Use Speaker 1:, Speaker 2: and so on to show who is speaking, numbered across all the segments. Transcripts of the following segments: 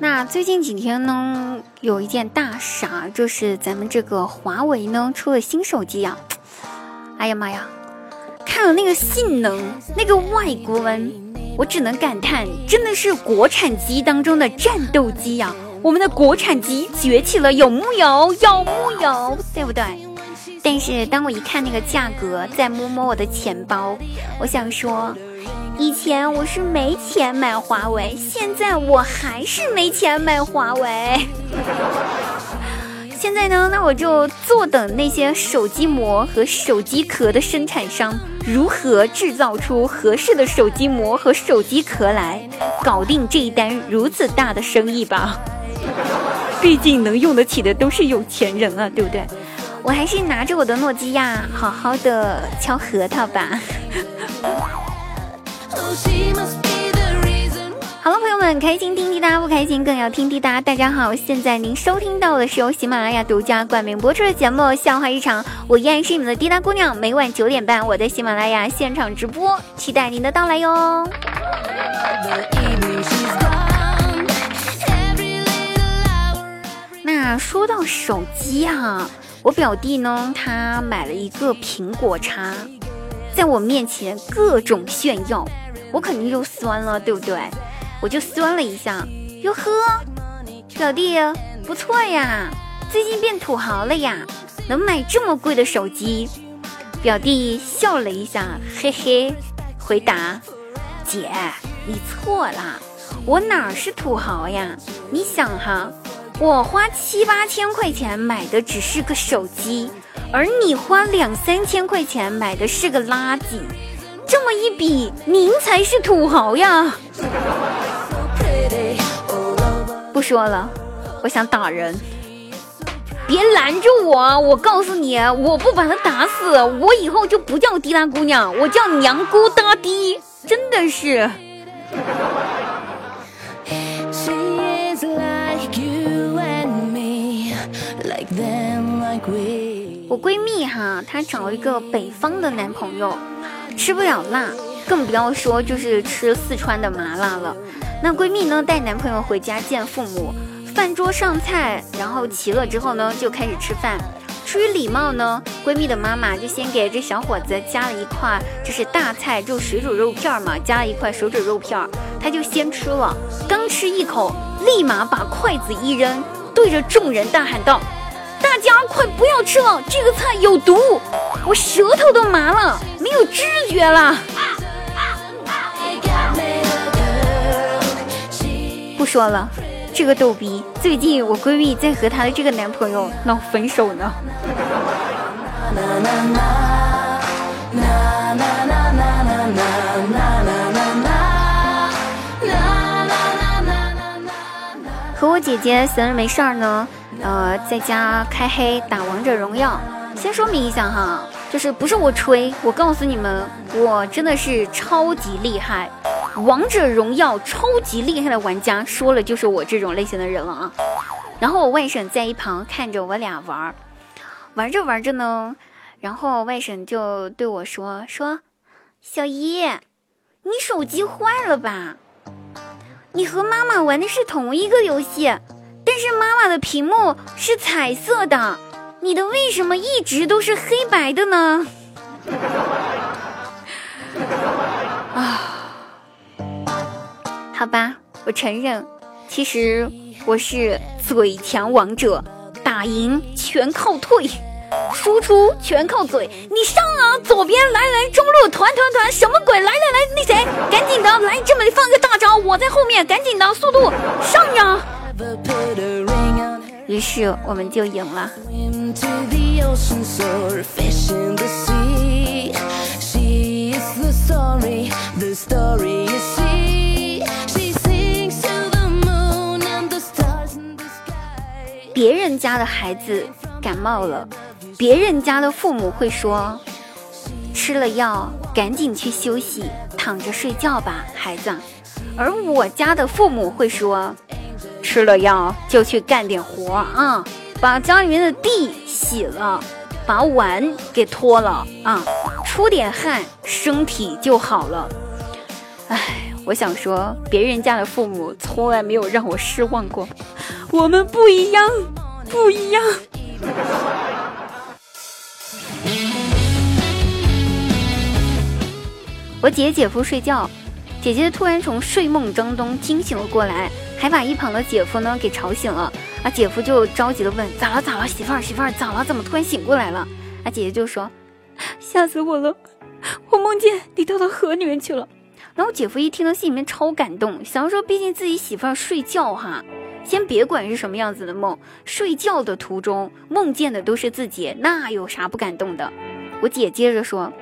Speaker 1: 那最近几天呢，有一件大事，就是咱们这个华为呢出了新手机呀。哎呀妈呀，看了那个性能，那个外观，我只能感叹，真的是国产机当中的战斗机呀！我们的国产机崛起了，有木有？有木有？对不对？但是当我一看那个价格，再摸摸我的钱包，我想说。以前我是没钱买华为，现在我还是没钱买华为。现在呢，那我就坐等那些手机膜和手机壳的生产商如何制造出合适的手机膜和手机壳来，搞定这一单如此大的生意吧。毕竟能用得起的都是有钱人啊，对不对？我还是拿着我的诺基亚，好好的敲核桃吧。好了，朋友们，开心听滴答，不开心更要听滴答。大家好，现在您收听到的是由喜马拉雅独家冠名播出的节目《笑话日常》，我依然是你们的滴答姑娘。每晚九点半，我在喜马拉雅现场直播，期待您的到来哟。那说到手机哈，我表弟呢，他买了一个苹果叉，在我面前各种炫耀。我肯定就酸了，对不对？我就酸了一下，哟呵，表弟不错呀，最近变土豪了呀，能买这么贵的手机。表弟笑了一下，嘿嘿，回答：姐，你错了，我哪是土豪呀？你想哈，我花七八千块钱买的只是个手机，而你花两三千块钱买的是个垃圾。这么一比，您才是土豪呀！不说了，我想打人。别拦住我！我告诉你，我不把他打死，我以后就不叫滴答姑娘，我叫娘姑大滴。真的是。我闺蜜哈，她找一个北方的男朋友。吃不了辣，更不要说就是吃四川的麻辣了。那闺蜜呢，带男朋友回家见父母，饭桌上菜，然后齐了之后呢，就开始吃饭。出于礼貌呢，闺蜜的妈妈就先给这小伙子加了一块，就是大菜，就水煮肉片嘛，加了一块水煮肉片，他就先吃了。刚吃一口，立马把筷子一扔，对着众人大喊道：“家快不要吃了，这个菜有毒！我舌头都麻了。”没有知觉了，不说了。这个逗逼，最近我闺蜜在和她的这个男朋友闹分手呢。和我姐姐闲着没事儿呢，呃，在家开黑打王者荣耀。先说明一下哈。就是不是我吹，我告诉你们，我真的是超级厉害，王者荣耀超级厉害的玩家，说了就是我这种类型的人了啊。然后我外甥在一旁看着我俩玩，玩着玩着呢，然后外甥就对我说：“说小姨，你手机坏了吧？你和妈妈玩的是同一个游戏，是妈妈的屏幕是彩色的。”你的为什么一直都是黑白的呢？啊，好吧，我承认，其实我是嘴强王者，打赢全靠退，输出全靠嘴。你上啊，左边来来，中路团团团，什么鬼？来来来，那谁，赶紧的来，这么放个大招，我在后面，赶紧的速度上呀！于是我们就赢了。别人家的孩子感冒了，别人家的父母会说：“吃了药，赶紧去休息，躺着睡觉吧，孩子。”而我家的父母会说。吃了药就去干点活啊，把家里面的地洗了，把碗给拖了啊，出点汗，身体就好了。唉，我想说，别人家的父母从来没有让我失望过。我们不一样，不一样。我姐姐夫睡觉，姐姐突然从睡梦当中惊醒了过来，还把一旁的姐夫呢给吵醒了。啊，姐夫就着急的问：“咋了？咋了？媳妇儿，媳妇儿，咋了？怎么突然醒过来了？”啊，姐姐就说：“吓死我了，我梦见你掉到河里面去了。”然后姐夫一听到心里面超感动，想说：“毕竟自己媳妇儿睡觉哈，先别管是什么样子的梦，睡觉的途中梦见的都是自己，那有啥不感动的？”我姐接着说。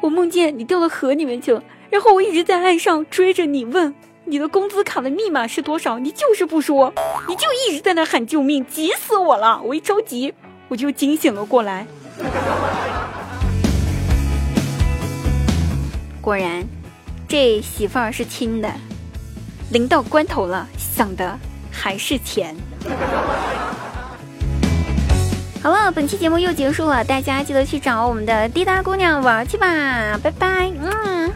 Speaker 1: 我梦见你掉到河里面去了，然后我一直在岸上追着你问你的工资卡的密码是多少，你就是不说，你就一直在那喊救命，急死我了！我一着急，我就惊醒了过来。果然，这媳妇儿是亲的，临到关头了，想的还是钱。好了，本期节目又结束了，大家记得去找我们的滴答姑娘玩去吧，拜拜，嗯。